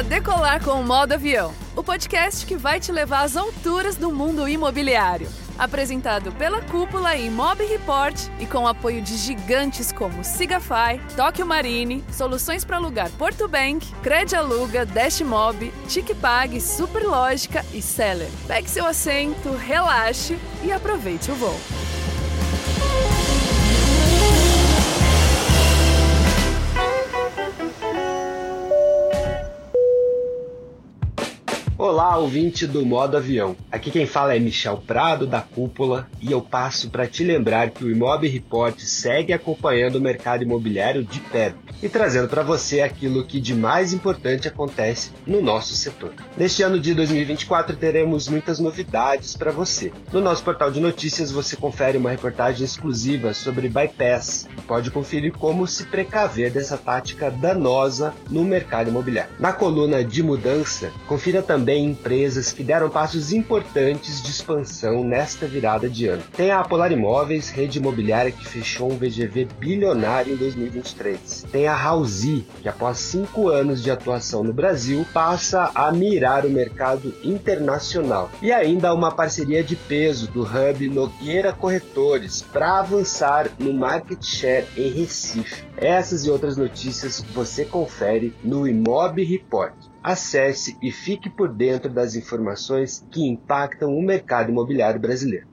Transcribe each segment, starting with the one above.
para decolar com o modo avião, o podcast que vai te levar às alturas do mundo imobiliário. Apresentado pela Cúpula e Mob Report e com apoio de gigantes como Sigafy, Tóquio Marine, Soluções para Alugar Porto Bank, Cred Aluga, Dashmob, TicPag, Superlógica e Seller. Pegue seu assento, relaxe e aproveite o voo. Olá, ouvinte do Modo Avião. Aqui quem fala é Michel Prado, da Cúpula, e eu passo para te lembrar que o Imob Report segue acompanhando o mercado imobiliário de perto e trazendo para você aquilo que de mais importante acontece no nosso setor. Neste ano de 2024 teremos muitas novidades para você. No nosso portal de notícias você confere uma reportagem exclusiva sobre bypass e pode conferir como se precaver dessa tática danosa no mercado imobiliário. Na coluna de mudança, confira também também empresas que deram passos importantes de expansão nesta virada de ano. Tem a Polar Imóveis, rede imobiliária que fechou um VGV bilionário em 2023. Tem a Hausi, que após cinco anos de atuação no Brasil, passa a mirar o mercado internacional. E ainda uma parceria de peso do Hub Nogueira Corretores para avançar no market share em Recife. Essas e outras notícias você confere no Imob Report. Acesse e fique por dentro das informações que impactam o mercado imobiliário brasileiro.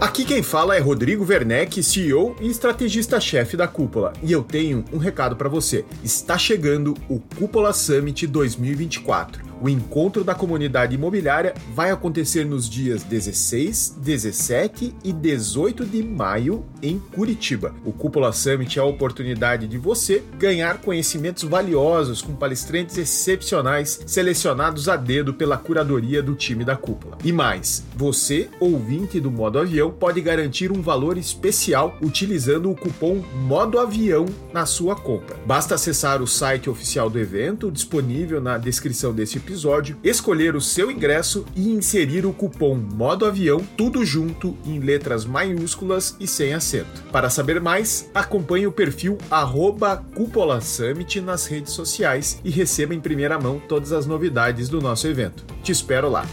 Aqui quem fala é Rodrigo Werneck, CEO e estrategista-chefe da Cúpula, e eu tenho um recado para você. Está chegando o Cúpula Summit 2024. O encontro da comunidade imobiliária vai acontecer nos dias 16, 17 e 18 de maio em Curitiba. O Cúpula Summit é a oportunidade de você ganhar conhecimentos valiosos com palestrantes excepcionais selecionados a dedo pela curadoria do time da Cúpula. E mais, você, ouvinte do Modo Avião, pode garantir um valor especial utilizando o cupom Modo Avião na sua compra. Basta acessar o site oficial do evento, disponível na descrição desse episódio, escolher o seu ingresso e inserir o cupom Modo Avião, tudo junto em letras maiúsculas e sem acento. Para saber mais, acompanhe o perfil Cúpula Summit nas redes sociais e receba em primeira mão todas as novidades do nosso evento. Te espero lá!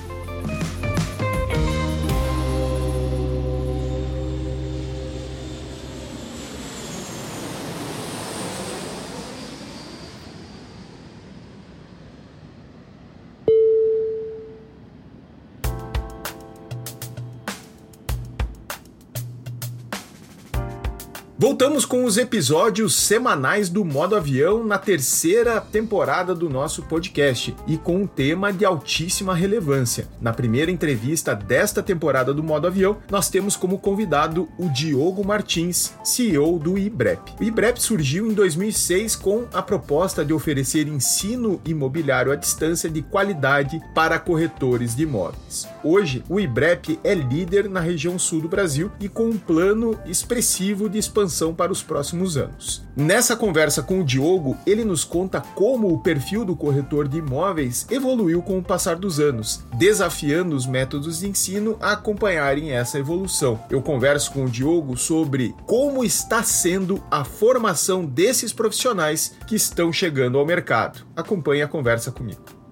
Voltamos com os episódios semanais do Modo Avião na terceira temporada do nosso podcast e com um tema de altíssima relevância. Na primeira entrevista desta temporada do Modo Avião, nós temos como convidado o Diogo Martins, CEO do IBREP. O IBREP surgiu em 2006 com a proposta de oferecer ensino imobiliário à distância de qualidade para corretores de imóveis. Hoje, o IBREP é líder na região sul do Brasil e com um plano expressivo de expansão expansão para os próximos anos. Nessa conversa com o Diogo, ele nos conta como o perfil do corretor de imóveis evoluiu com o passar dos anos, desafiando os métodos de ensino a acompanharem essa evolução. Eu converso com o Diogo sobre como está sendo a formação desses profissionais que estão chegando ao mercado. Acompanhe a conversa comigo.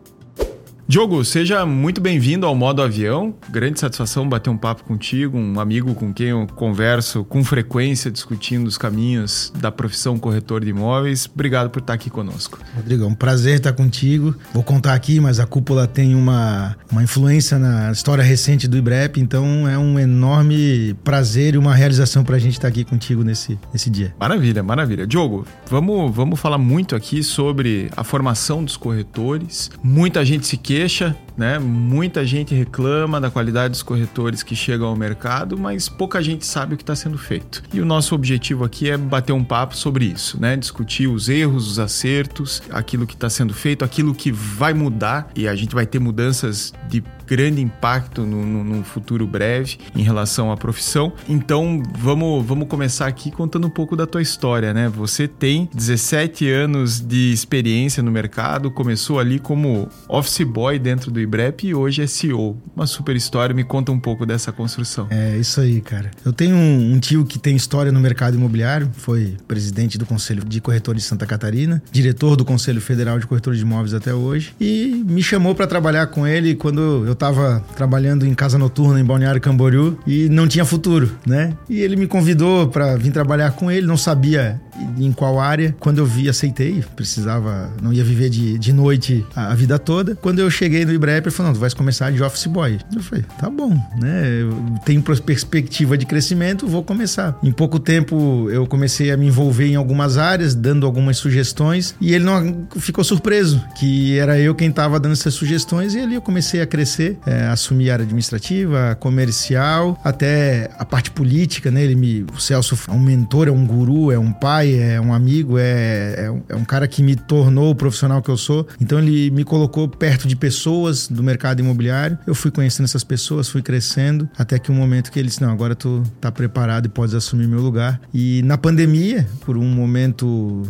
Diogo, seja muito bem-vindo ao Modo Avião. Grande satisfação bater um papo contigo, um amigo com quem eu converso com frequência discutindo os caminhos da profissão corretor de imóveis. Obrigado por estar aqui conosco. Rodrigo, é um prazer estar contigo. Vou contar aqui, mas a cúpula tem uma, uma influência na história recente do IBREP, então é um enorme prazer e uma realização para a gente estar aqui contigo nesse, nesse dia. Maravilha, maravilha. Diogo, vamos, vamos falar muito aqui sobre a formação dos corretores. Muita gente se queixa queixa, né? Muita gente reclama da qualidade dos corretores que chegam ao mercado, mas pouca gente sabe o que está sendo feito. E o nosso objetivo aqui é bater um papo sobre isso, né? Discutir os erros, os acertos, aquilo que está sendo feito, aquilo que vai mudar e a gente vai ter mudanças de grande impacto no, no, no futuro breve em relação à profissão. Então, vamos, vamos começar aqui contando um pouco da tua história, né? Você tem 17 anos de experiência no mercado, começou ali como office boy dentro do IBREP e hoje é CEO. Uma super história, me conta um pouco dessa construção. É isso aí, cara. Eu tenho um, um tio que tem história no mercado imobiliário, foi presidente do Conselho de Corretores de Santa Catarina, diretor do Conselho Federal de Corretores de Imóveis até hoje, e me chamou para trabalhar com ele quando eu estava trabalhando em casa noturna em Balneário Camboriú e não tinha futuro, né? E ele me convidou para vir trabalhar com ele, não sabia em qual área. Quando eu vi, aceitei, precisava, não ia viver de, de noite a, a vida toda. Quando eu cheguei no IBREP, ele falou: não, tu vais começar de office boy. Eu falei: tá bom, né? Eu tenho perspectiva de crescimento, vou começar. Em pouco tempo eu comecei a me envolver em algumas áreas, dando algumas sugestões, e ele não ficou surpreso que era eu quem estava dando essas sugestões, e ali eu comecei a crescer, é, assumir a área administrativa, comercial, até a parte política, né? Ele me, o Celso é um mentor, é um guru, é um pai, é um amigo, é, é, um, é um cara que me tornou o profissional que eu sou. Então ele me colocou perto de pessoas do mercado imobiliário. Eu fui conhecendo essas pessoas, fui crescendo, até que um momento que ele disse: Não, agora tu tá preparado e podes assumir meu lugar. E na pandemia, por um momento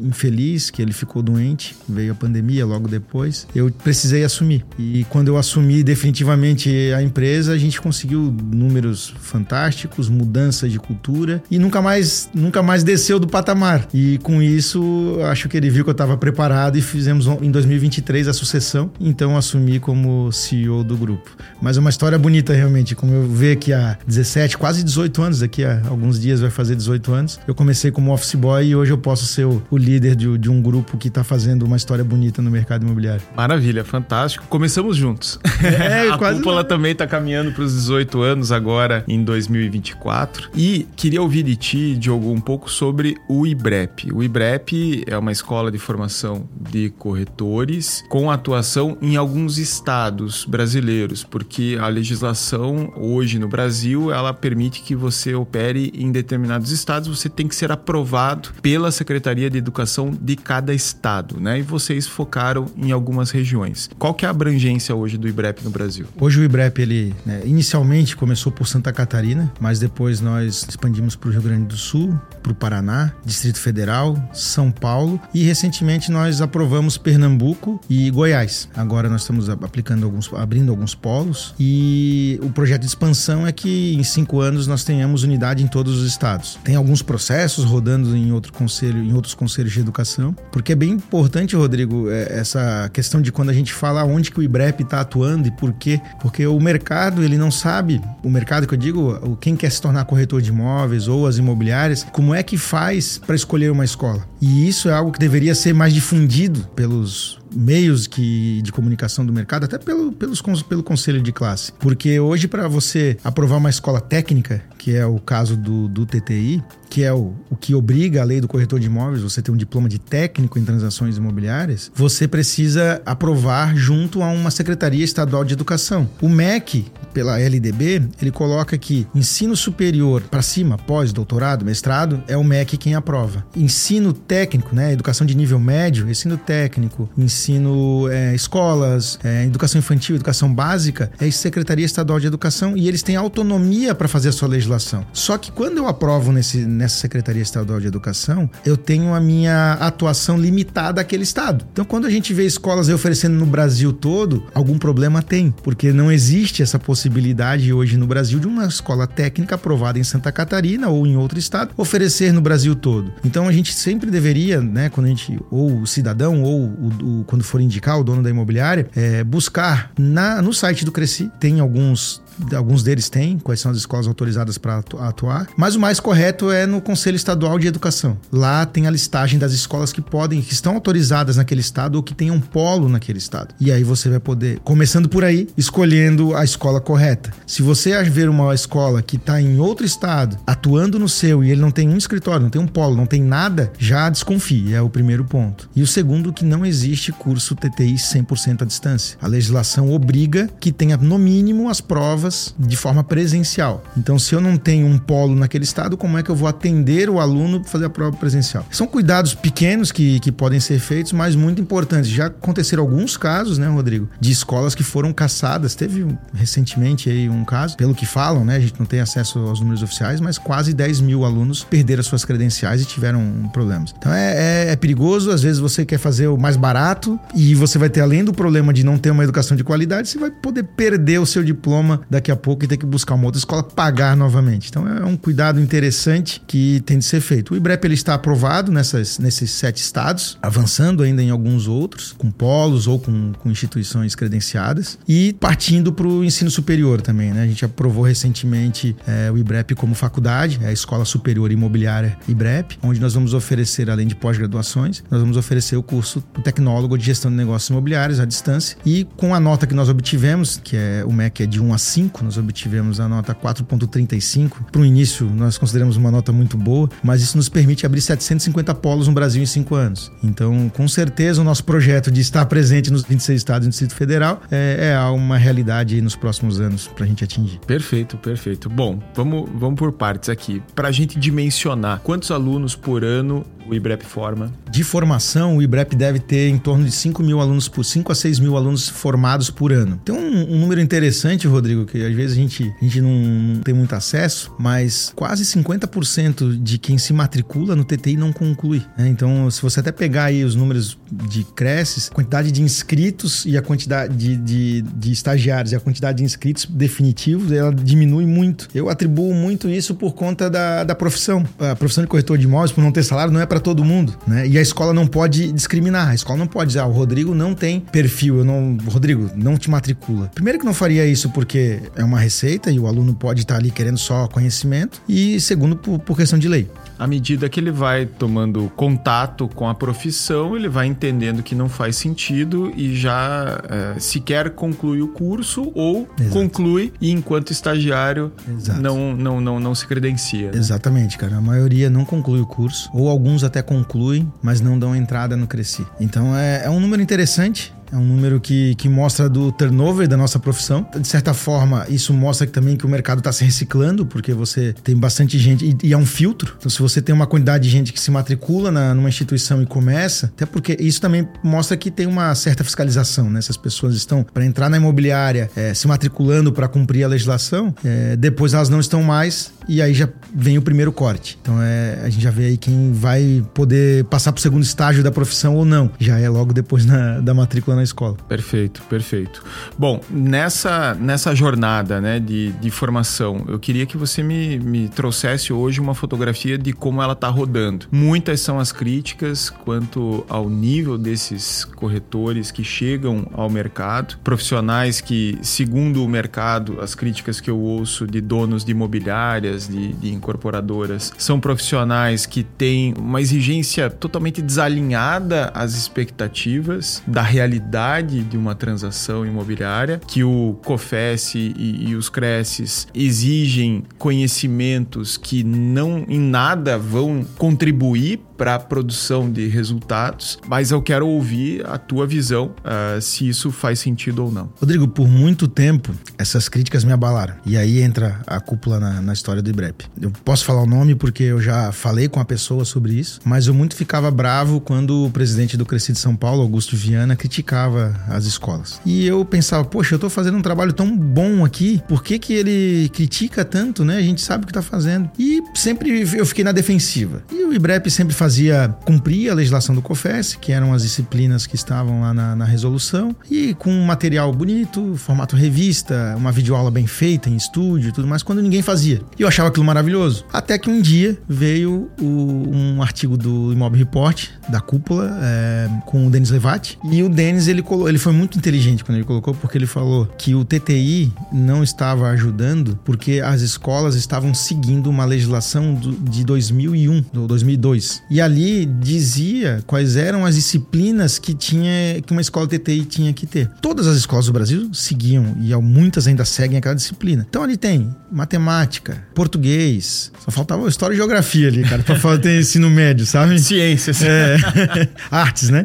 infeliz, que ele ficou doente, veio a pandemia logo depois, eu precisei assumir. E quando eu assumi definitivamente a empresa, a gente conseguiu números fantásticos, mudança de cultura e nunca mais, nunca mais desceu do patamar. E com isso, acho que ele viu que eu estava preparado e fizemos em 2023 a sucessão. Então assumi como CEO do grupo. Mas é uma história bonita realmente, como eu vejo que há 17, quase 18 anos, daqui a alguns dias vai fazer 18 anos. Eu comecei como office boy e hoje eu posso ser o, o líder de, de, um grupo que está fazendo uma história bonita no mercado imobiliário. Maravilha, fantástico. Começamos juntos. É, a quase cúpula também está caminhando para os 18 anos agora em 2024. E queria ouvir de ti, Diogo, um pouco sobre o IBREP. O IBREP é uma escola de formação de corretores com atuação em alguns estados brasileiros, porque a legislação hoje no Brasil ela permite que você opere em determinados estados, você tem que ser aprovado pela Secretaria de Educação de cada estado, né? E vocês focaram em algumas regiões. Qual que é a abrangência hoje do IBREP no Brasil? Hoje o IBREP ele né, inicialmente começou por Santa Catarina, mas depois nós expandimos para o Rio Grande do Sul, para o Paraná, Distrito Federal, São Paulo e recentemente nós aprovamos Pernambuco e Goiás. Agora nós estamos aplicando alguns, abrindo alguns polos e o projeto de expansão é que em cinco anos nós tenhamos unidade em todos os estados. Tem alguns processos rodando em outro conselho, em outros conselhos de educação, porque é bem importante, Rodrigo, é, essa questão de quando a gente fala onde que o IBREP está atuando e por quê, porque o mercado ele não sabe, o mercado que eu digo, quem quer se tornar corretor de imóveis ou as imobiliárias, como é que faz para escolher uma escola. E isso é algo que deveria ser mais difundido pelos meios que, de comunicação do mercado, até pelo, pelos, pelo conselho de classe. Porque hoje, para você aprovar uma escola técnica, que é o caso do, do TTI, que é o, o que obriga a lei do corretor de imóveis, você ter um diploma de técnico em transações imobiliárias, você precisa aprovar junto a uma Secretaria Estadual de Educação. O MEC, pela LDB, ele coloca que ensino superior para cima, pós, doutorado, mestrado, é o MEC quem aprova. Ensino técnico, né, educação de nível médio, ensino técnico, ensino é, escolas, é, educação infantil, educação básica, é Secretaria Estadual de Educação e eles têm autonomia para fazer a sua legislação. Só que quando eu aprovo nesse nessa Secretaria Estadual de Educação, eu tenho a minha atuação limitada àquele estado. Então, quando a gente vê escolas oferecendo no Brasil todo, algum problema tem, porque não existe essa possibilidade hoje no Brasil de uma escola técnica aprovada em Santa Catarina ou em outro estado oferecer no Brasil todo. Então, a gente sempre deveria, né, quando a gente, ou o cidadão, ou o, o quando for indicar o dono da imobiliária, é, buscar na, no site do Cresci, tem alguns alguns deles têm, quais são as escolas autorizadas para atuar, mas o mais correto é no Conselho Estadual de Educação. Lá tem a listagem das escolas que podem, que estão autorizadas naquele estado ou que tenham um polo naquele estado. E aí você vai poder, começando por aí, escolhendo a escola correta. Se você ver uma escola que está em outro estado, atuando no seu e ele não tem um escritório, não tem um polo, não tem nada, já desconfie, é o primeiro ponto. E o segundo, que não existe curso TTI 100% à distância. A legislação obriga que tenha, no mínimo, as provas de forma presencial. Então, se eu não tenho um polo naquele estado, como é que eu vou atender o aluno para fazer a prova presencial? São cuidados pequenos que, que podem ser feitos, mas muito importantes. Já aconteceram alguns casos, né, Rodrigo, de escolas que foram caçadas. Teve recentemente aí um caso, pelo que falam, né, a gente não tem acesso aos números oficiais, mas quase 10 mil alunos perderam suas credenciais e tiveram problemas. Então é, é, é perigoso, às vezes você quer fazer o mais barato e você vai ter, além do problema de não ter uma educação de qualidade, você vai poder perder o seu diploma daqui a pouco e ter que buscar uma outra escola, pagar novamente. Então é um cuidado interessante que tem de ser feito. O IBREP ele está aprovado nessas, nesses sete estados, avançando ainda em alguns outros, com polos ou com, com instituições credenciadas, e partindo para o ensino superior também. Né? A gente aprovou recentemente é, o IBREP como faculdade, é a Escola Superior Imobiliária IBREP, onde nós vamos oferecer, além de pós-graduações, nós vamos oferecer o curso do tecnólogo de gestão de negócios imobiliários à distância. E com a nota que nós obtivemos, que é o MEC é de 1 a 5, nós obtivemos a nota 4.35. Para o início, nós consideramos uma nota muito boa, mas isso nos permite abrir 750 polos no Brasil em 5 anos. Então, com certeza, o nosso projeto de estar presente nos 26 estados e no Distrito Federal é, é uma realidade nos próximos anos para a gente atingir. Perfeito, perfeito. Bom, vamos, vamos por partes aqui. Para a gente dimensionar quantos alunos por ano o IBREP forma? De formação, o IBREP deve ter em torno de 5 mil alunos por 5 a 6 mil alunos formados por ano. Tem um, um, número interessante, Rodrigo, que às vezes a gente, a gente não, tem muito acesso, mas quase 50% de quem se matricula no TTI não conclui. Né? Então, se você até pegar aí os números de creches, a quantidade de inscritos e a quantidade de, de, de estagiários e a quantidade de inscritos definitivos, ela diminui muito. Eu atribuo muito isso por conta da, da profissão. A profissão de corretor de imóveis, por não ter salário, não é para todo mundo, né? E a escola não pode discriminar. A escola não pode dizer, ah, o Rodrigo não tem perfil, eu não, Rodrigo, não te matricula. Primeiro que não faria isso porque é uma receita e o aluno pode estar ali querendo só conhecimento. E segundo, por, por questão de lei à medida que ele vai tomando contato com a profissão, ele vai entendendo que não faz sentido e já é, sequer conclui o curso ou Exato. conclui e enquanto estagiário não, não, não, não se credencia. Né? Exatamente, cara. A maioria não conclui o curso ou alguns até concluem, mas não dão entrada no Cresci. Então é, é um número interessante é um número que, que mostra do turnover da nossa profissão. De certa forma, isso mostra também que o mercado está se reciclando, porque você tem bastante gente e, e, é um filtro. Então, se você tem uma quantidade de gente que se matricula na, numa instituição e começa, até porque isso também mostra que tem uma certa fiscalização, né? Se as pessoas estão para entrar na imobiliária é, se matriculando para cumprir a legislação, é, depois elas não estão mais e aí já vem o primeiro corte. Então é, a gente já vê aí quem vai poder passar para o segundo estágio da profissão ou não. Já é logo depois na, da matrícula na escola. Perfeito, perfeito. Bom, nessa, nessa jornada né, de, de formação, eu queria que você me, me trouxesse hoje uma fotografia de como ela está rodando. Muitas são as críticas quanto ao nível desses corretores que chegam ao mercado, profissionais que, segundo o mercado, as críticas que eu ouço de donos de imobiliárias, de, de incorporadoras são profissionais que têm uma exigência totalmente desalinhada às expectativas da realidade de uma transação imobiliária, que o COFES e, e os CRECES exigem conhecimentos que não em nada vão contribuir para produção de resultados, mas eu quero ouvir a tua visão uh, se isso faz sentido ou não. Rodrigo, por muito tempo essas críticas me abalaram. E aí entra a cúpula na, na história do IBREP. Eu posso falar o nome porque eu já falei com a pessoa sobre isso, mas eu muito ficava bravo quando o presidente do Cresci de São Paulo, Augusto Viana, criticava as escolas. E eu pensava, poxa, eu estou fazendo um trabalho tão bom aqui, por que, que ele critica tanto, né? A gente sabe o que está fazendo. E sempre eu fiquei na defensiva. E o IBREP sempre fazia fazia cumprir a legislação do COFES, que eram as disciplinas que estavam lá na, na resolução, e com um material bonito, formato revista, uma videoaula bem feita em estúdio e tudo mais, quando ninguém fazia. E eu achava aquilo maravilhoso. Até que um dia veio o, um artigo do Imob Report, da cúpula, é, com o Denis Levati, e o Denis ele, ele foi muito inteligente quando ele colocou, porque ele falou que o TTI não estava ajudando porque as escolas estavam seguindo uma legislação do, de 2001, ou 2002. E E ali dizia quais eram as disciplinas que tinha que uma escola TTI tinha que ter. Todas as escolas do Brasil seguiam e muitas ainda seguem aquela disciplina. Então ali tem matemática, português, só faltava história e geografia ali, cara, para ter ensino médio, sabe? Ciências. É, artes, né?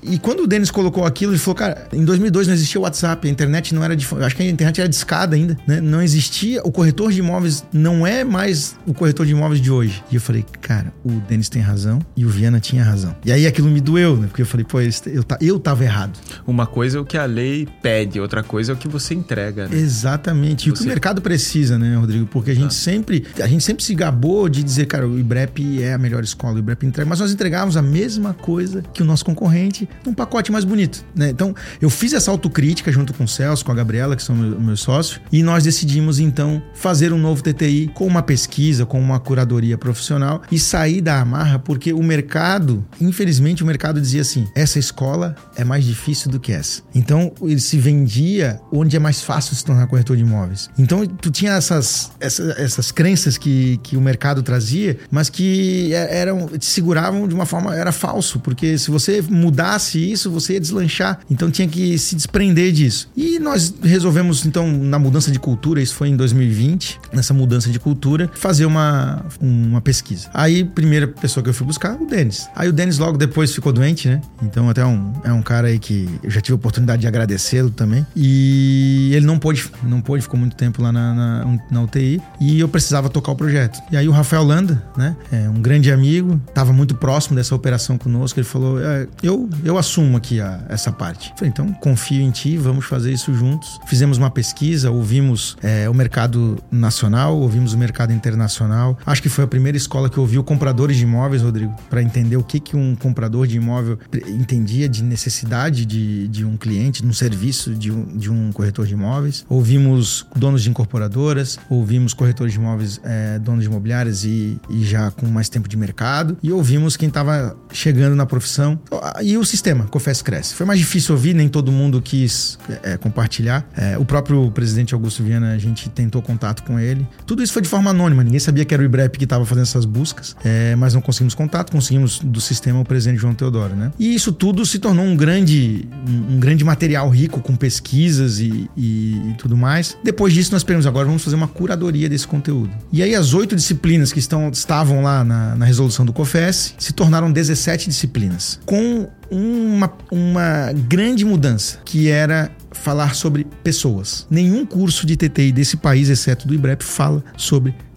E quando o Denis colocou aquilo, ele falou, cara, em 2002 não existia o WhatsApp, a internet não era de, acho que a internet era de escada ainda, né? Não existia, o corretor de imóveis não é mais o corretor de imóveis de hoje. E eu falei, cara, o Denis tem razão e o Viana tinha razão. E aí aquilo me doeu, né? Porque eu falei, pô, eu, eu tava errado. Uma coisa é o que a lei pede, outra coisa é o que você entrega, né? Exatamente. E o que o mercado precisa, né, Rodrigo? Porque a gente ah. sempre, a gente sempre se gabou de dizer, cara, o IBREP é a melhor escola, o IBREP entrega, mas nós entregávamos a mesma coisa que o nosso concorrente num pacote mais bonito, né? Então, eu fiz essa autocrítica junto com o Celso, com a Gabriela, que são meus, meus sócios, e nós decidimos então fazer um novo TTI com uma pesquisa, com uma curadoria profissional e sair da amarra porque o mercado, infelizmente o mercado dizia assim, essa escola é mais difícil do que essa. Então, ele se vendia onde é mais fácil se tornar corretor de imóveis. Então, tu tinha essas, essas, essas crenças que, que o mercado trazia, mas que é, eram te seguravam de uma forma era falso, porque se você mudasse isso, você ia deslanchar. Então tinha que se desprender disso. E nós resolvemos então na mudança de cultura, isso foi em 2020, nessa mudança de cultura, fazer uma uma pesquisa. Aí primeira pessoa que eu fui buscar, o Denis. Aí o Denis logo depois ficou doente, né? Então até um, é um cara aí que eu já tive a oportunidade de agradecê-lo também. E ele não pôde, não pôde, ficou muito tempo lá na, na, na UTI e eu precisava tocar o projeto. E aí o Rafael Landa, né? É um grande amigo, estava muito próximo dessa operação conosco. Ele falou: é, eu, eu assumo aqui a, essa parte. Eu falei, então confio em ti, vamos fazer isso juntos. Fizemos uma pesquisa, ouvimos é, o mercado nacional, ouvimos o mercado internacional. Acho que foi a primeira escola que ouviu compradores de imóveis, Rodrigo, para entender o que, que um comprador de imóvel entendia de necessidade de, de um cliente, de um serviço de um, de um corretor de imóveis. Ouvimos donos de incorporadoras, ouvimos corretores de imóveis, é, donos de imobiliárias e, e já com mais tempo de mercado. E ouvimos quem estava chegando na profissão. E o sistema, Confess Cresce. Foi mais difícil ouvir, nem todo mundo quis é, compartilhar. É, o próprio presidente Augusto Viana, a gente tentou contato com ele. Tudo isso foi de forma anônima, ninguém sabia que era o IBREP que estava fazendo essas buscas, é, mas não conseguimos contato, conseguimos do sistema o presidente João Teodoro, né? E isso tudo se tornou um grande, um, grande material rico com pesquisas e, e, e, tudo mais. Depois disso, nós pensamos, agora vamos fazer uma curadoria desse conteúdo. E aí, as oito disciplinas que estão, estavam lá na, na resolução do COFES se tornaram 17 disciplinas, com uma, uma grande mudança, que era falar sobre pessoas. Nenhum curso de TTI desse país, exceto do IBREP, fala sobre pessoas.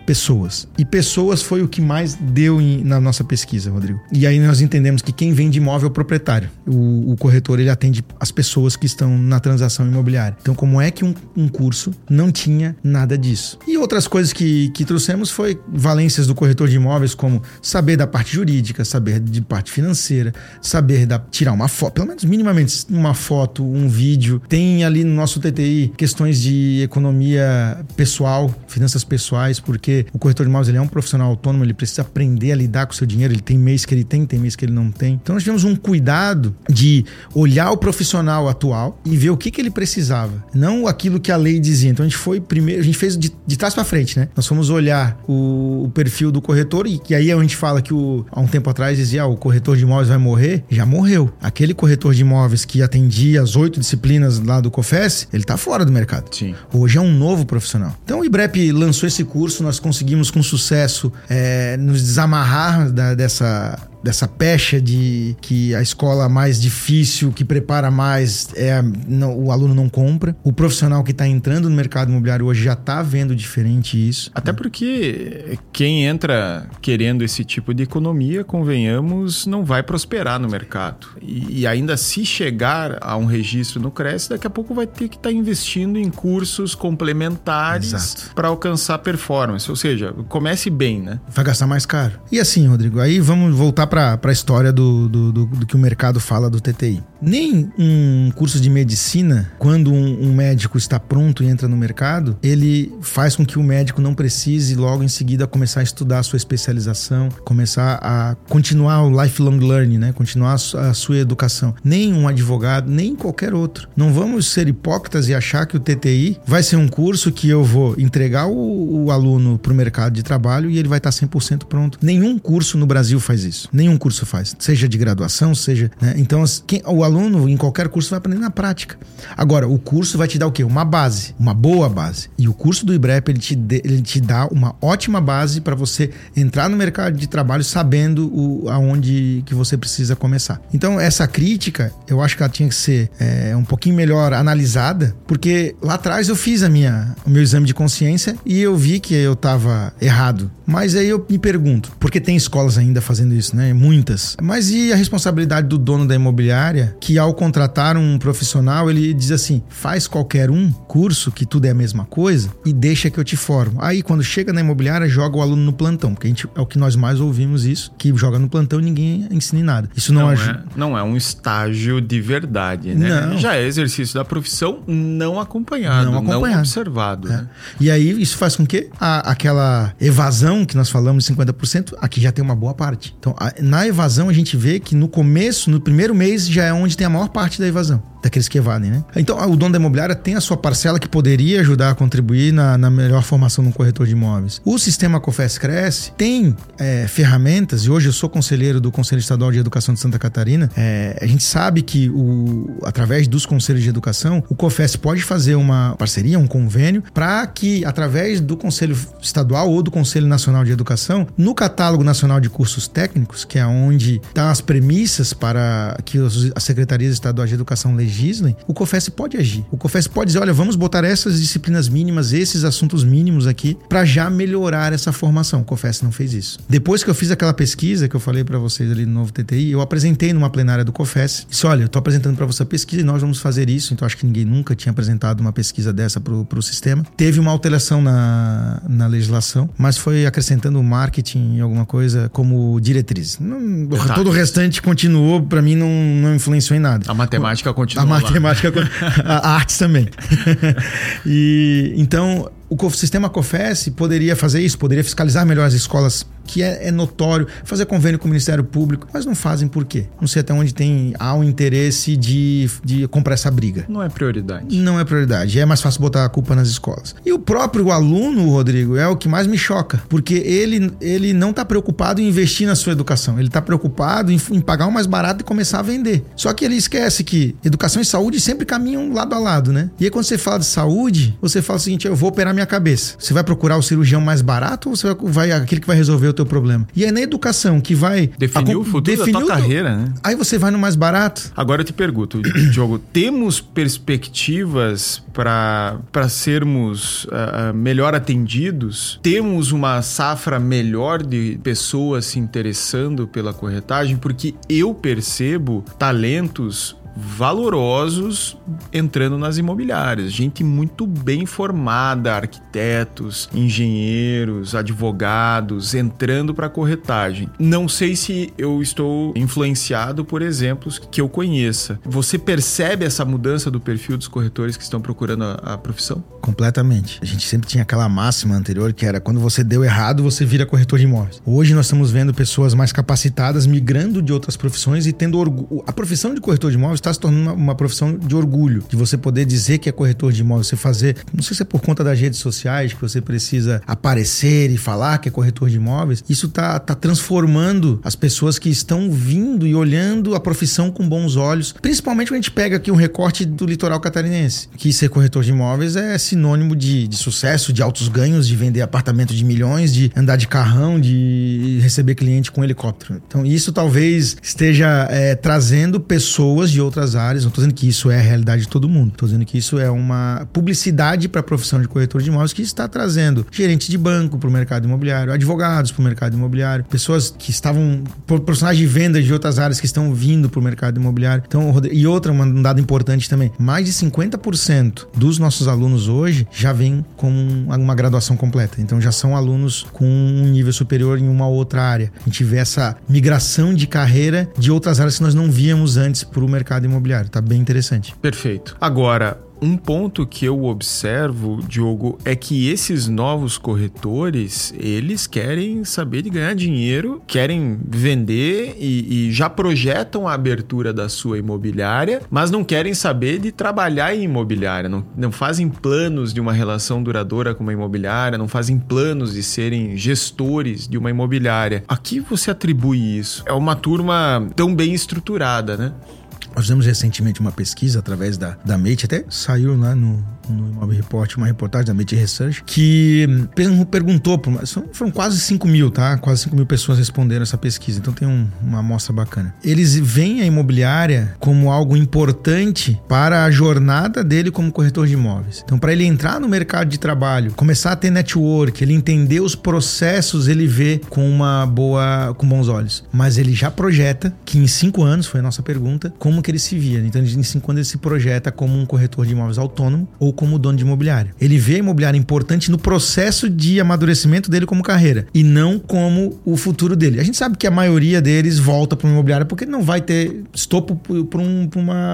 E pessoas foi o que mais deu em, na nossa pesquisa, Rodrigo. E aí nós entendemos que quem vende imóvel é o proprietário. O, o, corretor ele atende as pessoas que estão na transação imobiliária. Então, como é que um, um curso não tinha nada disso? E outras coisas que, que trouxemos foi valências do corretor de imóveis, como saber da parte jurídica, saber de parte financeira, saber da, tirar uma foto, pelo menos minimamente uma foto, um vídeo. Tem ali no nosso TTI questões de economia pessoal, finanças pessoais, porque porque o corretor de imóveis ele é um profissional autônomo, ele precisa aprender a lidar com o seu dinheiro, ele tem mês que ele tem, tem mês que ele não tem. Então nós tivemos um cuidado de olhar o profissional atual e ver o que, que ele precisava, não aquilo que a lei dizia. Então a gente foi primeiro, a gente fez de, de trás para frente, né? Nós fomos olhar o, o, perfil do corretor e que aí a gente fala que o, há um tempo atrás dizia, ah, o corretor de imóveis vai morrer, já morreu. Aquele corretor de imóveis que atendia as oito disciplinas lá do COFES, ele tá fora do mercado. Sim. Hoje é um novo profissional. Então o IBREP lançou esse curso, nós conseguimos com sucesso é, nos desamarrar da, dessa dessa pecha de que a escola mais difícil, que prepara mais, é não, o aluno não compra. O profissional que está entrando no mercado imobiliário hoje já está vendo diferente isso. Até porque quem entra querendo esse tipo de economia, convenhamos, não vai prosperar no mercado. E, e ainda se chegar a um registro no Cresce, daqui a pouco vai ter que estar tá investindo em cursos complementares para alcançar performance. Ou seja, comece bem, né? Vai gastar mais caro. E assim, Rodrigo, aí vamos voltar para a história do, do, do, do, que o mercado fala do TTI. Nem um curso de medicina, quando um, um médico está pronto e entra no mercado, ele faz com que o médico não precise logo em seguida começar a estudar a sua especialização, começar a continuar o lifelong learning, né? Continuar a sua educação. Nem um advogado, nem qualquer outro. Não vamos ser hipócritas e achar que o TTI vai ser um curso que eu vou entregar o, o aluno para o mercado de trabalho e ele vai estar 100% pronto. Nenhum curso no Brasil faz isso. Nenhum curso faz. Seja de graduação, seja. Né? Então, quem, o aluno em qualquer curso vai aprender na prática. Agora, o curso vai te dar o quê? Uma base, uma boa base. E o curso do IBREP ele te, ele te dá uma ótima base para você entrar no mercado de trabalho sabendo o, aonde que você precisa começar. Então, essa crítica, eu acho que ela tinha que ser é, um pouquinho melhor analisada, porque lá atrás eu fiz a minha, o meu exame de consciência e eu vi que eu estava errado. Mas aí eu me pergunto, porque tem escolas ainda fazendo isso, né? Muitas. Mas e a responsabilidade do dono da imobiliária, que ao contratar um profissional, ele diz assim: faz qualquer um curso, que tudo é a mesma coisa, e deixa que eu te formo. Aí quando chega na imobiliária, joga o aluno no plantão, porque a gente, é o que nós mais ouvimos isso, que joga no plantão e ninguém ensina nada. Isso não, não ajuda. É, não é um estágio de verdade, né? Não. Já é exercício da profissão não acompanhado, não, acompanhado. não observado. É. Né? E aí isso faz com que a, aquela evasão que nós falamos de 50%, aqui já tem uma boa parte. Então, a, na evasão a gente vê que no começo, no primeiro mês, já é onde tem a maior parte da evasão daqueles que evadem, né? Então, o dono da imobiliária tem a sua parcela que poderia ajudar a contribuir na, na melhor formação no corretor de imóveis. O sistema COFES Cresce tem é, ferramentas, e hoje eu sou conselheiro do Conselho Estadual de Educação de Santa Catarina. É, a gente sabe que, o, através dos conselhos de educação, o COFES pode fazer uma parceria, um convênio, para que, através do Conselho Estadual ou do Conselho Nacional de Educação, no Catálogo Nacional de Cursos Técnicos, que é onde estão as premissas para que as secretarias estaduais de educação legislem legislem, o COFES pode agir. O COFES pode dizer, olha, vamos botar essas disciplinas mínimas, esses assuntos mínimos aqui, para já melhorar essa formação. O COFES não fez isso. Depois que eu fiz aquela pesquisa que eu falei para vocês ali no novo TTI, eu apresentei numa plenária do COFES. Disse, olha, eu tô apresentando para você a pesquisa e nós vamos fazer isso. Então acho que ninguém nunca tinha apresentado uma pesquisa dessa pro, pro sistema. Teve uma alteração na, na legislação, mas foi acrescentando marketing e alguma coisa como diretriz. Não, todo o restante continuou, para mim não, não influenciou em nada. A matemática continua a matemática, a artes também. e então o sistema COFES poderia fazer isso, poderia fiscalizar melhor as escolas que é, é, notório, fazer convênio com o Ministério Público, mas não fazem por quê? Não sei até onde tem há um interesse de, de comprar essa briga. Não é prioridade. Não é prioridade. É mais fácil botar a culpa nas escolas. E o próprio aluno, Rodrigo, é o que mais me choca, porque ele, ele não está preocupado em investir na sua educação, ele está preocupado em, em pagar o mais barato e começar a vender. Só que ele esquece que educação e saúde sempre caminham lado a lado, né? E aí quando você fala de saúde, você fala o seguinte: eu vou operar minha cabeça. Você vai procurar o cirurgião mais barato ou você vai, vai aquele que vai resolver o teu problema. E é na educação que vai definir o futuro da tua carreira, né? Aí você vai no mais barato. Agora eu te pergunto, Diogo, temos perspectivas para sermos uh, melhor atendidos? Temos uma safra melhor de pessoas se interessando pela corretagem? Porque eu percebo talentos valorosos entrando nas imobiliárias. Gente muito bem formada, arquitetos, engenheiros, advogados, entrando para corretagem. Não sei se eu estou influenciado por exemplos que eu conheça. Você percebe essa mudança do perfil dos corretores que estão procurando a, a profissão? Completamente. A gente sempre tinha aquela máxima anterior que era quando você deu errado, você vira corretor de imóveis. Hoje nós estamos vendo pessoas mais capacitadas migrando de outras profissões e tendo orgulho. A profissão de corretor de imóveis está se tornando uma, uma, profissão de orgulho, de você poder dizer que é corretor de imóveis, você fazer, não sei se é por conta das redes sociais que você precisa aparecer e falar que é corretor de imóveis, isso tá, tá transformando as pessoas que estão vindo e olhando a profissão com bons olhos, principalmente quando a gente pega aqui um recorte do litoral catarinense, que ser corretor de imóveis é sinônimo de, de sucesso, de altos ganhos, de vender apartamento de milhões, de andar de carrão, de receber cliente com helicóptero. Então isso talvez esteja é, trazendo pessoas de outras áreas. Não estou dizendo que isso é a realidade de todo mundo. Estou dizendo que isso é uma publicidade para a profissão de corretor de imóveis que está trazendo gerente de banco para o mercado imobiliário, advogados para o mercado imobiliário, pessoas que estavam, profissionais de vendas de outras áreas que estão vindo para o mercado imobiliário. Então, e outra, um dado importante também: mais de 50% dos nossos alunos hoje já vêm com uma graduação completa. Então, já são alunos com um nível superior em uma outra área. A gente vê essa migração de carreira de outras áreas que nós não víamos antes para o mercado mercado imobiliário. Tá bem interessante. Perfeito. Agora, um ponto que eu observo, Diogo, é que esses novos corretores, eles querem saber de ganhar dinheiro, querem vender e, e, já projetam a abertura da sua imobiliária, mas não querem saber de trabalhar em imobiliária, não, não fazem planos de uma relação duradoura com uma imobiliária, não fazem planos de serem gestores de uma imobiliária. A que você atribui isso? É uma turma tão bem estruturada, né? Nós fizemos recentemente uma pesquisa através da, da Mate, até saiu lá no, no Imóvel Report uma reportagem da Mate Research que perguntou, foram quase 5 mil, tá? Quase 5 mil pessoas responderam essa pesquisa, então tem um, uma amostra bacana. Eles veem a imobiliária como algo importante para a jornada dele como corretor de imóveis. Então, para ele entrar no mercado de trabalho, começar a ter network, ele entender os processos, ele vê com uma boa, com bons olhos. Mas ele já projeta que em cinco anos, foi a nossa pergunta, como como que ele se via. Então, em cinco anos, ele se projeta como um corretor de imóveis autônomo ou como dono de imobiliário. Ele vê a imobiliária importante no processo de amadurecimento dele como carreira e não como o futuro dele. A gente sabe que a maioria deles volta para uma imobiliária porque não vai ter estopo para um,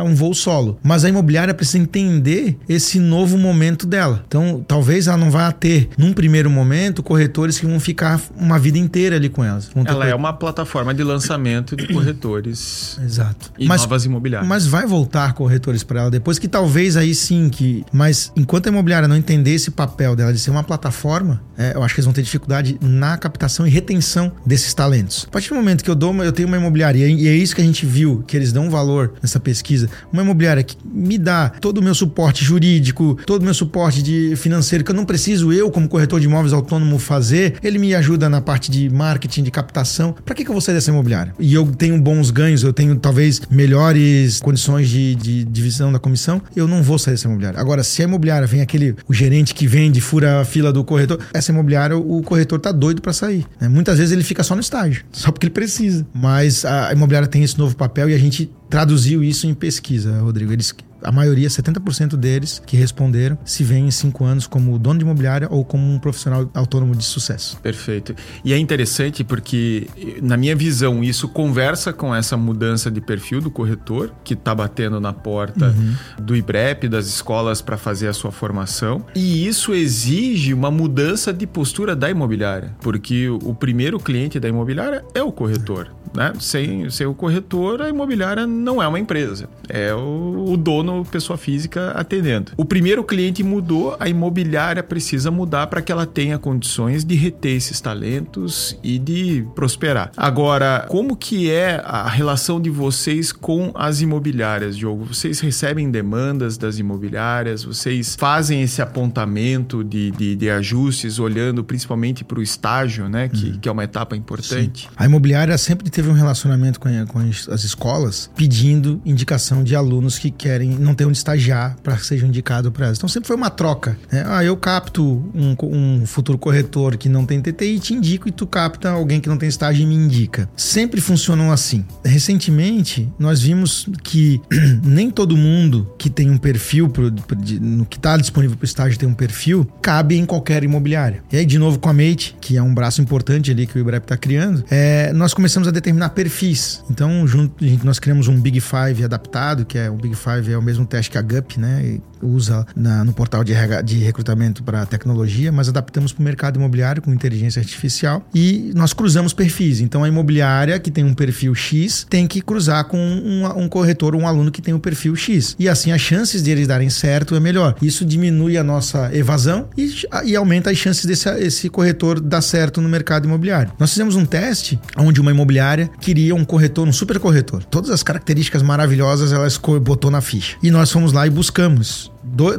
um voo solo. Mas a imobiliária precisa entender esse novo momento dela. Então, talvez ela não vá ter, num primeiro momento, corretores que vão ficar uma vida inteira ali com elas. Ela é uma plataforma de lançamento de corretores. Exato. E Mas, novas imobiliárias imobiliária. Mas vai voltar corretores para ela depois que talvez aí sim que. Mas enquanto a imobiliária não entender esse papel dela de ser uma plataforma, é, eu acho que eles vão ter dificuldade na captação e retenção desses talentos. A partir do momento que eu dou, eu tenho uma imobiliária e é isso que a gente viu que eles dão valor nessa pesquisa, uma imobiliária que me dá todo o meu suporte jurídico, todo o meu suporte de financeiro que eu não preciso eu como corretor de imóveis autônomo fazer, ele me ajuda na parte de marketing, de captação. Para que, que eu vou sair dessa imobiliária? E eu tenho bons ganhos, eu tenho talvez melhores condições de, de divisão da comissão, eu não vou sair dessa imobiliária. Agora, a imobiliária vem aquele o gerente que vende, fura a fila do corretor, essa imobiliária, o corretor tá doido para sair. Né? Muitas vezes ele fica só no estágio, só porque ele precisa. Mas a imobiliária tem esse novo papel e a gente traduziu isso em pesquisa, Rodrigo. Eles a maioria, 70% deles que responderam, se vêem em cinco anos como dono de imobiliária ou como um profissional autônomo de sucesso. Perfeito. E é interessante porque, na minha visão, isso conversa com essa mudança de perfil do corretor, que está batendo na porta uhum. do IBREP, das escolas para fazer a sua formação. E isso exige uma mudança de postura da imobiliária, porque o primeiro cliente da imobiliária é o corretor. Né? Sem, sem o corretor, a imobiliária não é uma empresa, é o, o dono dono, pessoa física, atendendo. O primeiro cliente mudou, a imobiliária precisa mudar para que ela tenha condições de reter esses talentos e de prosperar. Agora, como que é a relação de vocês com as imobiliárias, Diogo? Vocês recebem demandas das imobiliárias? Vocês fazem esse apontamento de, de, de ajustes, olhando principalmente para o estágio, né? Que, uhum. que é uma etapa importante. Sim. A imobiliária sempre teve um relacionamento com, a, com as escolas pedindo indicação de alunos que querem não ter onde estagiar para que seja indicado para elas. Então sempre foi uma troca. Né? Ah, eu capto um, um, futuro corretor que não tem TTI e te indico e tu capta alguém que não tem estágio e me indica. Sempre funcionam assim. Recentemente, nós vimos que nem todo mundo que tem um perfil pro, pro, de, no que está disponível para o estágio tem um perfil, cabe em qualquer imobiliária. E aí, de novo, com a Mate, que é um braço importante ali que o IBREP está criando, é, nós começamos a determinar perfis. Então, junto, nós criamos um Big Five adaptado, que é o Big Five é o mesmo teste que a GUP, né? Usa na, no portal de, de recrutamento para tecnologia, mas adaptamos para o mercado imobiliário com inteligência artificial e nós cruzamos perfis. Então a imobiliária que tem um perfil X tem que cruzar com um, um corretor ou um aluno que tem um perfil X. E assim as chances de eles darem certo é melhor. Isso diminui a nossa evasão e, e aumenta as chances desse esse corretor dar certo no mercado imobiliário. Nós fizemos um teste onde uma imobiliária queria um corretor, um super corretor. Todas as características maravilhosas ela botou na ficha. E nós fomos lá e buscamos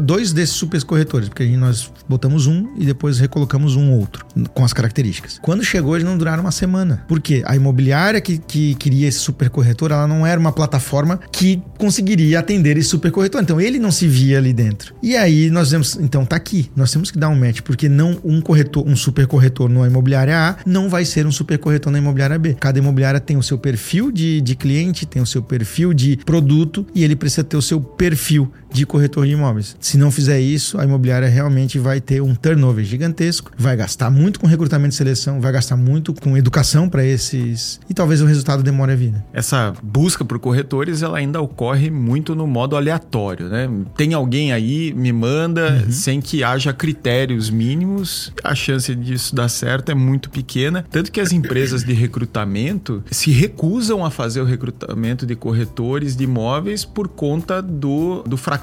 dois desses super corretores, porque nós botamos um e depois recolocamos um outro, com as características. Quando chegou, eles não duraram uma semana. Por quê? A imobiliária que, que queria esse super corretor, ela não era uma plataforma que conseguiria atender esse super corretor. Então ele não se via ali dentro. E aí nós dizemos, então tá aqui, nós temos que dar um match, porque não um corretor, um super corretor na imobiliária A não vai ser um super corretor na imobiliária B. Cada imobiliária tem o seu perfil de, de cliente, tem o seu perfil de produto e ele precisa ter o seu perfil de corretor de imóveis. Se não fizer isso, a imobiliária realmente vai ter um turnover gigantesco, vai gastar muito com recrutamento e seleção, vai gastar muito com educação para esses e talvez o resultado demore a vir. Essa busca por corretores ela ainda ocorre muito no modo aleatório, né? Tem alguém aí me manda uhum. sem que haja critérios mínimos, a chance disso dar certo é muito pequena, tanto que as empresas de recrutamento se recusam a fazer o recrutamento de corretores de imóveis por conta do, do fracasso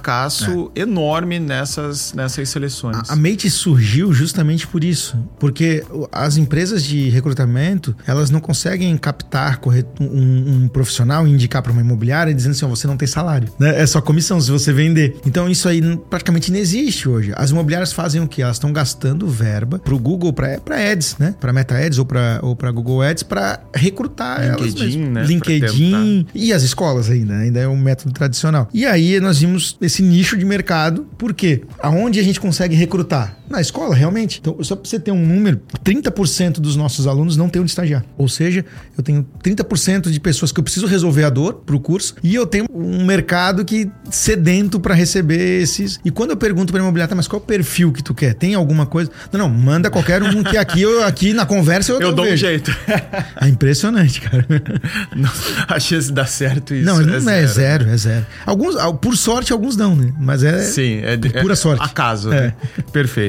é. enorme nessas, nessas seleções. A, a Mate surgiu justamente por isso, porque as empresas de recrutamento elas não conseguem captar um, um profissional e indicar para uma imobiliária dizendo assim, oh, você não tem salário, né? É só comissão se você vender. Então isso aí praticamente não existe hoje. As imobiliárias fazem o que? Elas estão gastando verba para o Google, para Ads, né? Para Meta Ads ou para ou Google Ads para recrutar LinkedIn, elas né? LinkedIn e as escolas ainda, ainda é um método tradicional. E aí nós vimos esse nicho de mercado, por quê? Aonde a gente consegue recrutar? Na escola, realmente. Então, só para você ter um número, 30% dos nossos alunos não tem onde estagiar. Ou seja, eu tenho 30% de pessoas que eu preciso resolver a dor para o curso e eu tenho um mercado que sedento para receber esses. E quando eu pergunto para imobiliária, tá, mas qual é o perfil que tu quer? Tem alguma coisa? Não, não, manda qualquer um que aqui, eu, aqui na conversa eu, eu, dou vejo. um jeito. É impressionante, cara. Não, a chance de dar certo isso. Não, é, é zero. é zero, é zero. Alguns, por sorte, alguns dão, né? Mas é, Sim, é, pura é sorte. Acaso, né? É.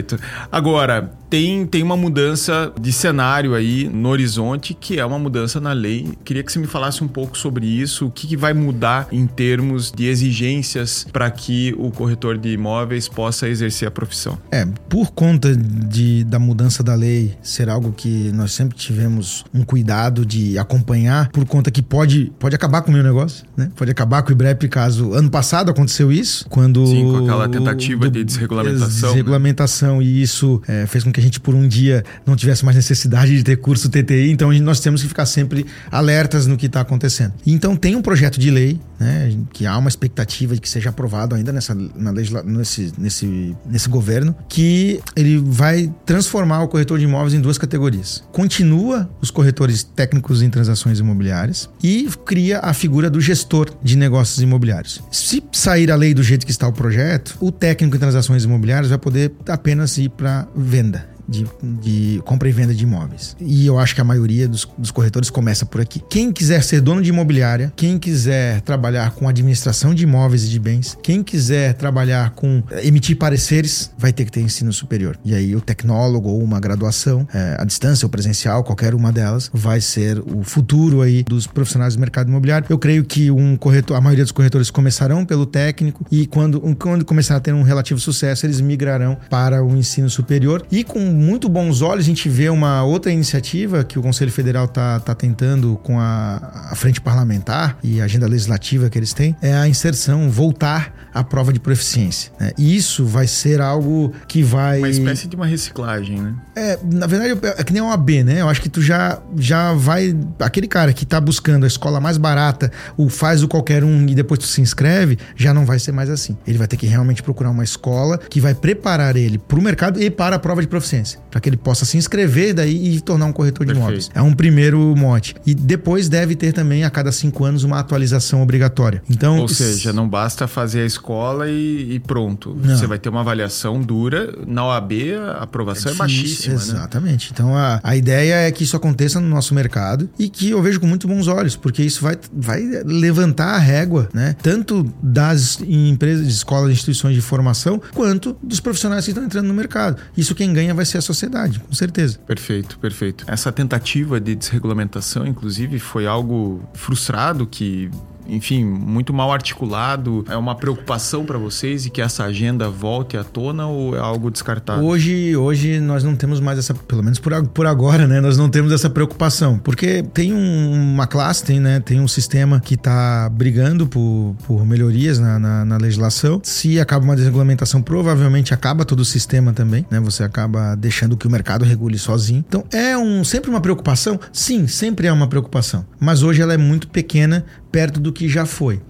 Perfeito. Agora, tem, tem uma mudança de cenário aí no horizonte, que é uma mudança na lei. Queria que você me falasse um pouco sobre isso, o que, que vai mudar em termos de exigências para que o corretor de imóveis possa exercer a profissão. É, por conta de, da mudança da lei ser algo que nós sempre tivemos um cuidado de acompanhar, por conta que pode, pode acabar com o meu negócio, né? Pode acabar com o IBREP caso ano passado aconteceu isso, quando... Sim, com aquela tentativa do, de desregulamentação. Desregulamentação, e isso é, fez com que a gente por um dia não tivesse mais necessidade de ter curso TTI, então nós temos que ficar sempre alertas no que está acontecendo. Então tem um projeto de lei, né, que há uma expectativa de que seja aprovado ainda nessa, na legisla, nesse, nesse, nesse governo, que ele vai transformar o corretor de imóveis em duas categorias. Continua os corretores técnicos em transações imobiliárias e cria a figura do gestor de negócios imobiliários. Se sair a lei do jeito que está o projeto, o técnico em transações imobiliárias vai poder apenas ir para venda de, de, compra e venda de imóveis. E eu acho que a maioria dos, dos, corretores começa por aqui. Quem quiser ser dono de imobiliária, quem quiser trabalhar com administração de imóveis e de bens, quem quiser trabalhar com eh, emitir pareceres, vai ter que ter ensino superior. E aí o tecnólogo ou uma graduação, é, à distância ou presencial, qualquer uma delas, vai ser o futuro aí dos profissionais do mercado imobiliário. Eu creio que um corretor, a maioria dos corretores começarão pelo técnico e quando, quando começar a ter um relativo sucesso, eles migrarão para o ensino superior e com muito bons olhos a gente vê uma outra iniciativa que o Conselho Federal está tá tentando com a, a frente parlamentar e a agenda legislativa que eles têm, é a inserção, voltar à prova de proficiência. Né? E isso vai ser algo que vai. Uma espécie de uma reciclagem, né? É, na verdade, é que nem uma B, né? Eu acho que tu já, já vai. Aquele cara que está buscando a escola mais barata, o faz o qualquer um e depois tu se inscreve, já não vai ser mais assim. Ele vai ter que realmente procurar uma escola que vai preparar ele para o mercado e para a prova de proficiência para que ele possa se inscrever daí e tornar um corretor de Perfeito. imóveis. É um primeiro mote. E depois deve ter também a cada cinco anos uma atualização obrigatória. Então, ou seja, não basta fazer a escola e, e pronto. Não. Você vai ter uma avaliação dura. Na OAB a aprovação é, é baixíssima. Né? Exatamente. Né? Então a, a ideia é que isso aconteça no nosso mercado e que eu vejo com muito bons olhos, porque isso vai, vai levantar a régua, né? Tanto das empresas, escolas, instituições de formação, quanto dos profissionais que estão entrando no mercado. Isso quem ganha vai ser a sociedade, com certeza. Perfeito, perfeito. Essa tentativa de desregulamentação, inclusive, foi algo frustrado que enfim, muito mal articulado? É uma preocupação para vocês e que essa agenda volte à tona ou é algo descartado? Hoje, hoje nós não temos mais essa, pelo menos por, por agora, né? Nós não temos essa preocupação, porque tem um, uma classe, tem, né? Tem um sistema que está brigando por, por melhorias na, na, na, legislação. Se acaba uma desregulamentação, provavelmente acaba todo o sistema também, né? Você acaba deixando que o mercado regule sozinho. Então é um sempre uma preocupação. Sim, sempre é uma preocupação, mas hoje ela é muito pequena perto do que já foi.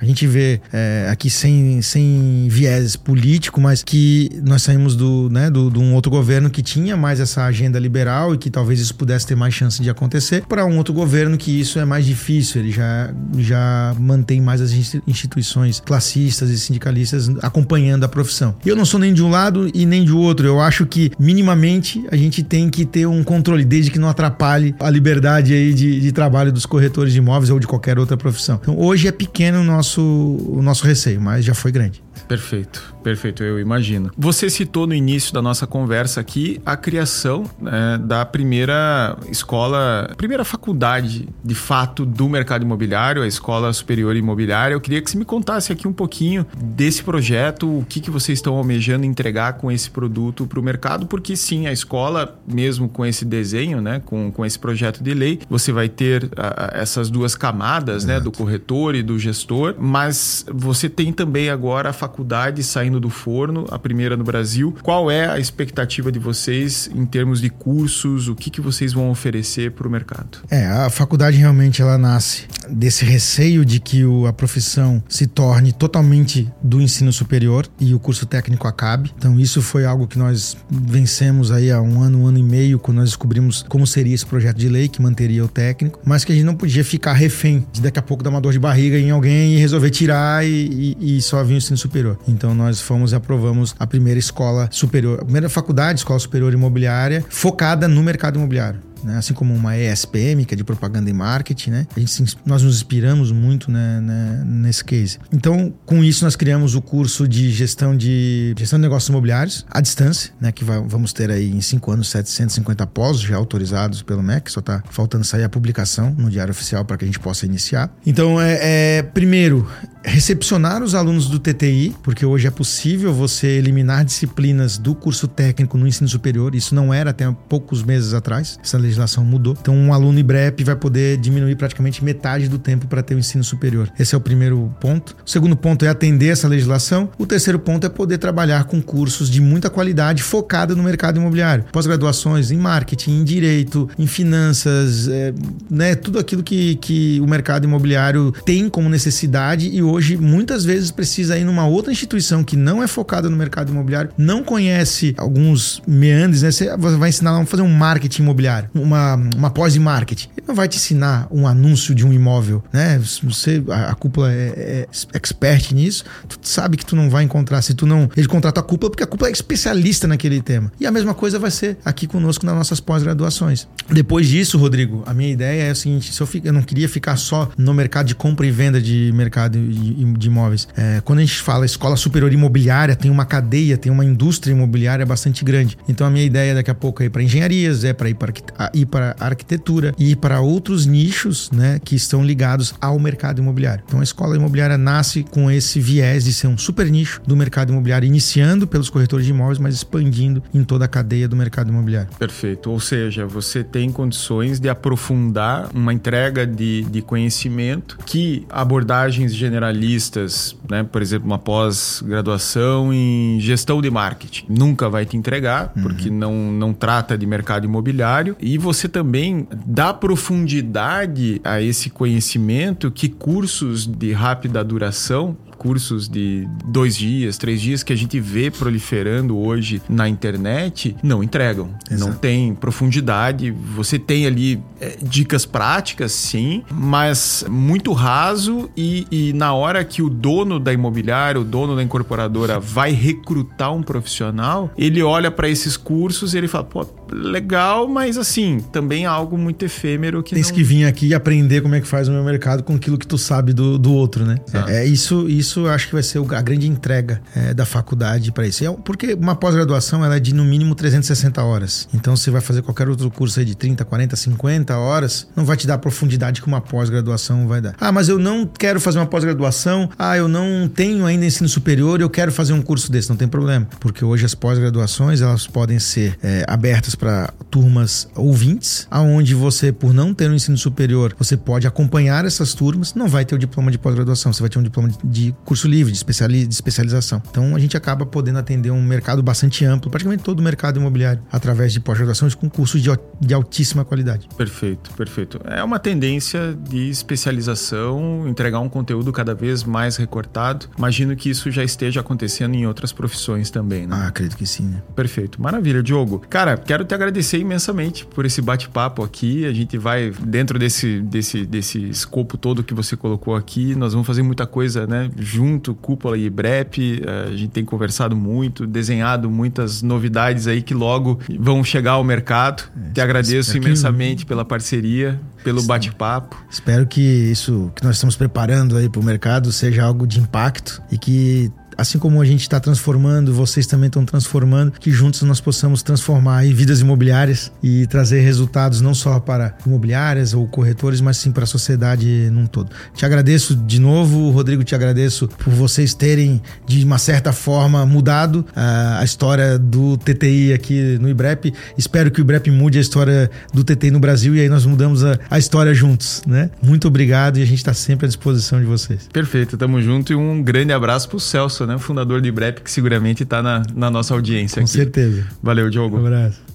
A gente vê é, aqui sem, sem viés político, mas que nós saímos do, né, do, de um outro governo que tinha mais essa agenda liberal e que talvez isso pudesse ter mais chance de acontecer, para um outro governo que isso é mais difícil, ele já, já mantém mais as instituições classistas e sindicalistas acompanhando a profissão. Eu não sou nem de um lado e nem de outro, eu acho que minimamente a gente tem que ter um controle, desde que não atrapalhe a liberdade aí de, de trabalho dos corretores de imóveis ou de qualquer outra profissão. Então hoje é pequeno nosso, o nosso receio, mas já foi grande. Perfeito, perfeito, eu imagino. Você citou no início da nossa conversa aqui a criação né, da primeira escola, primeira faculdade de fato do mercado imobiliário, a Escola Superior Imobiliária. Eu queria que você me contasse aqui um pouquinho desse projeto, o que, que vocês estão almejando entregar com esse produto para o mercado, porque sim, a escola, mesmo com esse desenho, né, com, com esse projeto de lei, você vai ter a, essas duas camadas, né, do corretor e do gestor, mas você tem também agora a faculdade saindo do forno, a primeira no Brasil. Qual é a expectativa de vocês em termos de cursos? O que, que vocês vão oferecer para o mercado? É, a faculdade realmente ela nasce desse receio de que a profissão se torne totalmente do ensino superior e o curso técnico acabe. Então isso foi algo que nós vencemos aí há um ano, um ano e meio, quando nós descobrimos como seria esse projeto de lei que manteria o técnico, mas que a gente não podia ficar refém de daqui a pouco dar uma dor de barriga em alguém e resolver tirar e, e, e só vir o ensino superior Então nós fomos e aprovamos a primeira escola superior, a primeira faculdade, escola superior imobiliária, focada no mercado imobiliário né? assim como uma ESPM, que é de propaganda e marketing, né? A gente, nós nos inspiramos muito né, né, nesse case. Então, com isso, nós criamos o curso de gestão de gestão de negócios imobiliários à distância, né? Que vai, vamos ter aí em cinco anos 750 pós já autorizados pelo MEC, só está faltando sair a publicação no Diário Oficial para que a gente possa iniciar. Então, é, é primeiro recepcionar os alunos do TTI, porque hoje é possível você eliminar disciplinas do curso técnico no ensino superior. Isso não era até poucos meses atrás. Essa legislação mudou. Então, um aluno IBREP vai poder diminuir praticamente metade do tempo para ter o ensino superior. Esse é o primeiro ponto. O segundo ponto é atender essa legislação. O terceiro ponto é poder trabalhar com cursos de muita qualidade focada no mercado imobiliário. Pós-graduações em marketing, em direito, em finanças, é, né, tudo aquilo que, que o mercado imobiliário tem como necessidade e hoje muitas vezes precisa ir numa outra instituição que não é focada no mercado imobiliário, não conhece alguns meandres, né? Você vai ensinar a fazer um marketing imobiliário uma, uma pós em marketing. Ele não vai te ensinar um anúncio de um imóvel, né? Você, a, a cúpula é, é, expert nisso, tu sabe que tu não vai encontrar, se tu não. Ele contrata a cúpula porque a cúpula é especialista naquele tema. E a mesma coisa vai ser aqui conosco nas nossas pós-graduações. Depois disso, Rodrigo, a minha ideia é a seguinte: se eu, fico, eu não queria ficar só no mercado de compra e venda de mercado de, de imóveis. É, quando a gente fala escola superior imobiliária, tem uma cadeia, tem uma indústria imobiliária bastante grande. Então a minha ideia daqui a pouco é ir para engenharias, é para ir para ir para a arquitetura e ir para outros nichos né, que estão ligados ao mercado imobiliário. Então a escola imobiliária nasce com esse viés de ser um super nicho do mercado imobiliário, iniciando pelos corretores de imóveis, mas expandindo em toda a cadeia do mercado imobiliário. Perfeito. Ou seja, você tem condições de aprofundar uma entrega de, de conhecimento que abordagens generalistas, né, por exemplo, uma pós-graduação em gestão de marketing, nunca vai te entregar, uhum. porque não, não trata de mercado imobiliário. E você também dá profundidade a esse conhecimento que cursos de rápida duração cursos de dois dias, três dias que a gente vê proliferando hoje na internet não entregam. Exato. Não tem profundidade. Você tem ali é, dicas práticas, sim, mas muito raso e, e na hora que o dono da imobiliária, o dono da incorporadora vai recrutar um profissional, ele olha para esses cursos e ele fala, pô, legal, mas assim, também é algo muito efêmero que Tens não... que vir aqui e aprender como é que faz o meu mercado com aquilo que tu sabe do, do outro, né? É, é, isso, isso acho que vai ser a grande entrega é, da faculdade para isso. É porque uma pós-graduação ela é de no mínimo 360 horas. Então você vai fazer qualquer outro curso aí de 30, 40, 50 horas, não vai te dar a profundidade que uma pós-graduação vai dar. Ah, mas eu não quero fazer uma pós-graduação. Ah, eu não tenho ainda ensino superior, eu quero fazer um curso desse. Não tem problema, porque hoje as pós-graduações elas podem ser é, abertas para turmas ouvintes, aonde você, por não ter um ensino superior, você pode acompanhar essas turmas. Não vai ter o diploma de pós-graduação, você vai ter um diploma de curso livre de, especiali de especialização. Então a gente acaba podendo atender um mercado bastante amplo, praticamente todo o mercado imobiliário, através de pós-graduações com cursos de, de altíssima qualidade. Perfeito, perfeito. É uma tendência de especialização, entregar um conteúdo cada vez mais recortado. Imagino que isso já esteja acontecendo em outras profissões também, né? Ah, acredito que sim, né? Perfeito. Maravilha, Diogo. Cara, quero te agradecer imensamente por esse bate-papo aqui. A gente vai, dentro desse, desse, desse escopo todo que você colocou aqui, nós vamos fazer muita coisa, né? Junto, Cúpula e Brep. A gente tem conversado muito, desenhado muitas novidades aí que logo vão chegar ao mercado. É, te agradeço imensamente pela parceria, pelo bate-papo. Espero que isso que nós estamos preparando aí para o mercado seja algo de impacto e que assim como a gente está transformando, vocês também estão transformando, que juntos nós possamos transformar vidas imobiliárias e trazer resultados não só para imobiliárias ou corretores, mas sim para a sociedade num todo. Te agradeço de novo, Rodrigo, te agradeço por vocês terem, de uma certa forma, mudado uh, a história do TTI aqui no IBREP. Espero que o IBREP mude a história do TTI no Brasil e aí nós mudamos a, a história juntos, né? Muito obrigado e a gente está sempre à disposição de vocês. Perfeito, tamo junto e um grande abraço pro Celso né? Fundador de Brep, que seguramente está na, na nossa audiência Com aqui. certeza. Valeu, Diogo. Um abraço.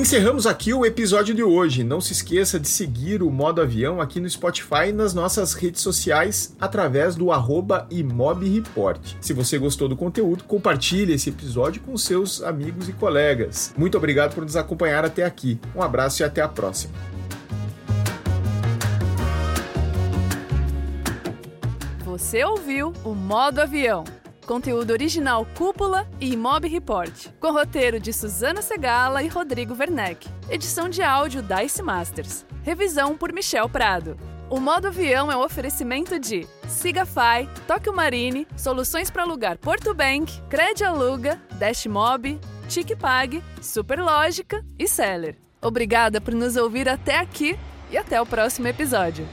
Encerramos aqui o episódio de hoje. Não se esqueça de seguir o Modo Avião aqui no Spotify e nas nossas redes sociais através do arroba imobreport. Se você gostou do conteúdo, compartilhe esse episódio com seus amigos e colegas. Muito obrigado por nos acompanhar até aqui. Um abraço e até a próxima. Você ouviu o Modo Avião Conteúdo original Cúpula e Imob Report. Com roteiro de Suzana Segala e Rodrigo Werneck. Edição de áudio Dice Masters. Revisão por Michel Prado. O modo avião é um oferecimento de Sigafy, Tóquio Marine, Soluções para Alugar Porto Bank, Cred Aluga, Dashmob, TicPag, Superlógica e Seller. Obrigada por nos ouvir até aqui e até o próximo episódio.